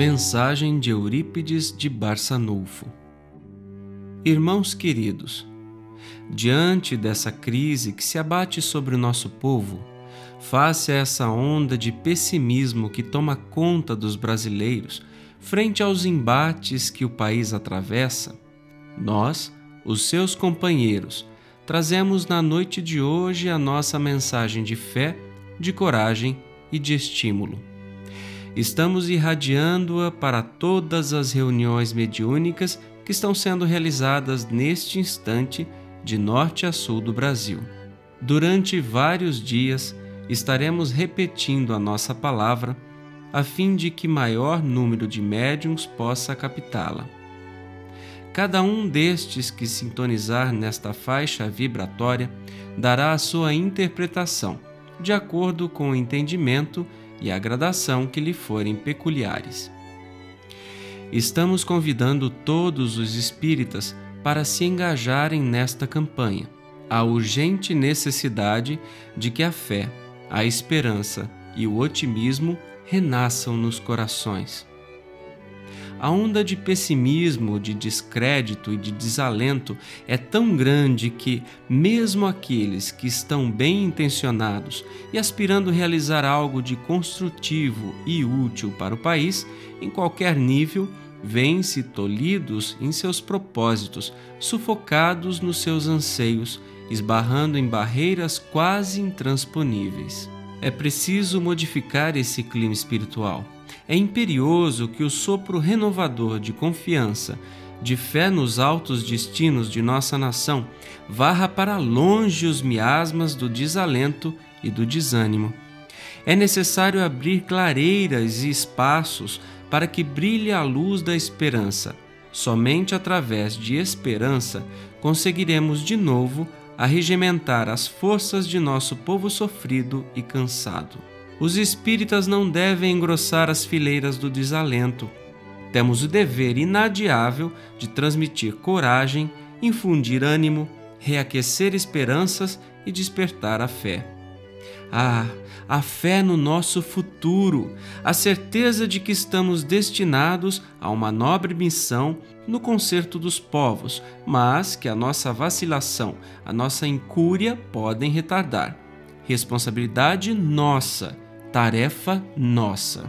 Mensagem de Eurípides de Barçanulfo. Irmãos queridos, diante dessa crise que se abate sobre o nosso povo, face a essa onda de pessimismo que toma conta dos brasileiros frente aos embates que o país atravessa, nós, os seus companheiros, trazemos na noite de hoje a nossa mensagem de fé, de coragem e de estímulo estamos irradiando-a para todas as reuniões mediúnicas que estão sendo realizadas neste instante de norte a sul do Brasil. Durante vários dias estaremos repetindo a nossa palavra a fim de que maior número de médiums possa captá-la. Cada um destes que sintonizar nesta faixa vibratória dará a sua interpretação, de acordo com o entendimento e a gradação que lhe forem peculiares. Estamos convidando todos os espíritas para se engajarem nesta campanha. A urgente necessidade de que a fé, a esperança e o otimismo renasçam nos corações. A onda de pessimismo, de descrédito e de desalento é tão grande que, mesmo aqueles que estão bem intencionados e aspirando realizar algo de construtivo e útil para o país, em qualquer nível, vêm-se tolhidos em seus propósitos, sufocados nos seus anseios, esbarrando em barreiras quase intransponíveis. É preciso modificar esse clima espiritual é imperioso que o sopro renovador de confiança, de fé nos altos destinos de nossa nação, varra para longe os miasmas do desalento e do desânimo. É necessário abrir clareiras e espaços para que brilhe a luz da esperança. Somente através de esperança conseguiremos de novo arregimentar as forças de nosso povo sofrido e cansado. Os espíritas não devem engrossar as fileiras do desalento. Temos o dever inadiável de transmitir coragem, infundir ânimo, reaquecer esperanças e despertar a fé. Ah, a fé no nosso futuro, a certeza de que estamos destinados a uma nobre missão no concerto dos povos, mas que a nossa vacilação, a nossa incúria podem retardar. Responsabilidade nossa tarefa nossa.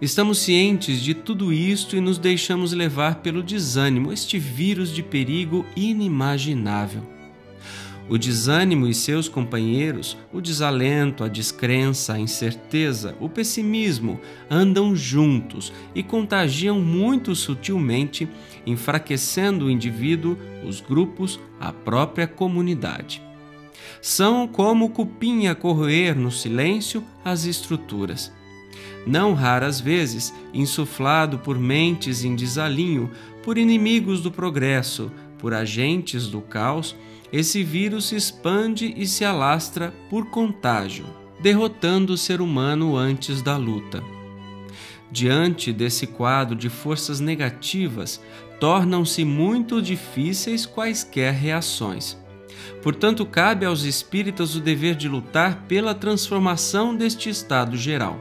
Estamos cientes de tudo isto e nos deixamos levar pelo desânimo, este vírus de perigo inimaginável. O desânimo e seus companheiros, o desalento, a descrença, a incerteza, o pessimismo andam juntos e contagiam muito sutilmente, enfraquecendo o indivíduo, os grupos, a própria comunidade são como cupim a corroer no silêncio as estruturas. Não raras vezes, insuflado por mentes em desalinho, por inimigos do progresso, por agentes do caos, esse vírus se expande e se alastra por contágio, derrotando o ser humano antes da luta. Diante desse quadro de forças negativas, tornam-se muito difíceis quaisquer reações. Portanto, cabe aos espíritas o dever de lutar pela transformação deste estado geral.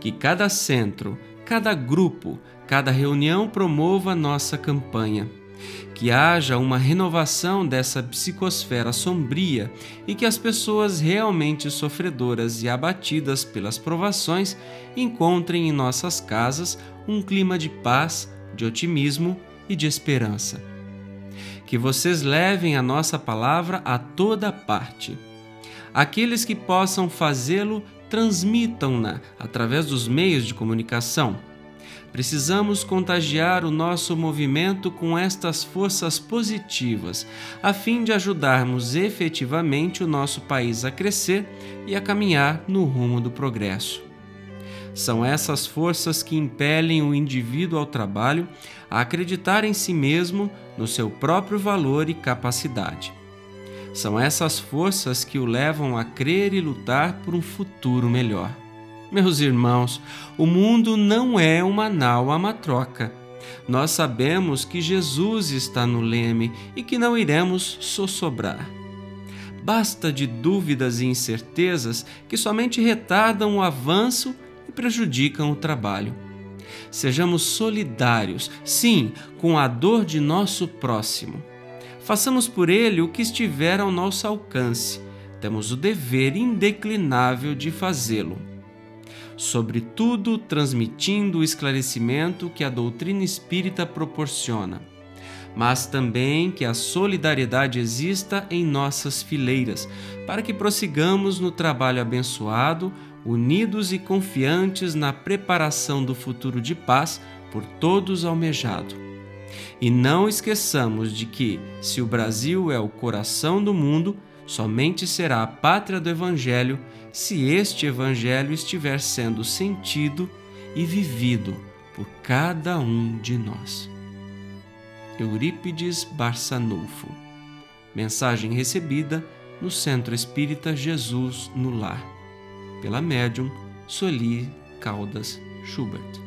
Que cada centro, cada grupo, cada reunião promova nossa campanha. Que haja uma renovação dessa psicosfera sombria e que as pessoas realmente sofredoras e abatidas pelas provações encontrem em nossas casas um clima de paz, de otimismo e de esperança que vocês levem a nossa palavra a toda parte. Aqueles que possam fazê-lo, transmitam-na através dos meios de comunicação. Precisamos contagiar o nosso movimento com estas forças positivas, a fim de ajudarmos efetivamente o nosso país a crescer e a caminhar no rumo do progresso. São essas forças que impelem o indivíduo ao trabalho a acreditar em si mesmo, no seu próprio valor e capacidade. São essas forças que o levam a crer e lutar por um futuro melhor. Meus irmãos, o mundo não é uma nau a matroca. Nós sabemos que Jesus está no leme e que não iremos sossobrar. Basta de dúvidas e incertezas que somente retardam o avanço prejudicam o trabalho. Sejamos solidários, sim, com a dor de nosso próximo. Façamos por ele o que estiver ao nosso alcance. Temos o dever indeclinável de fazê-lo. Sobretudo, transmitindo o esclarecimento que a doutrina espírita proporciona, mas também que a solidariedade exista em nossas fileiras, para que prossigamos no trabalho abençoado, unidos e confiantes na preparação do futuro de paz por todos almejado. E não esqueçamos de que, se o Brasil é o coração do mundo, somente será a pátria do Evangelho se este Evangelho estiver sendo sentido e vivido por cada um de nós. Eurípides Barçanufo Mensagem recebida no Centro Espírita Jesus no Lar, pela médium Soli Caldas Schubert.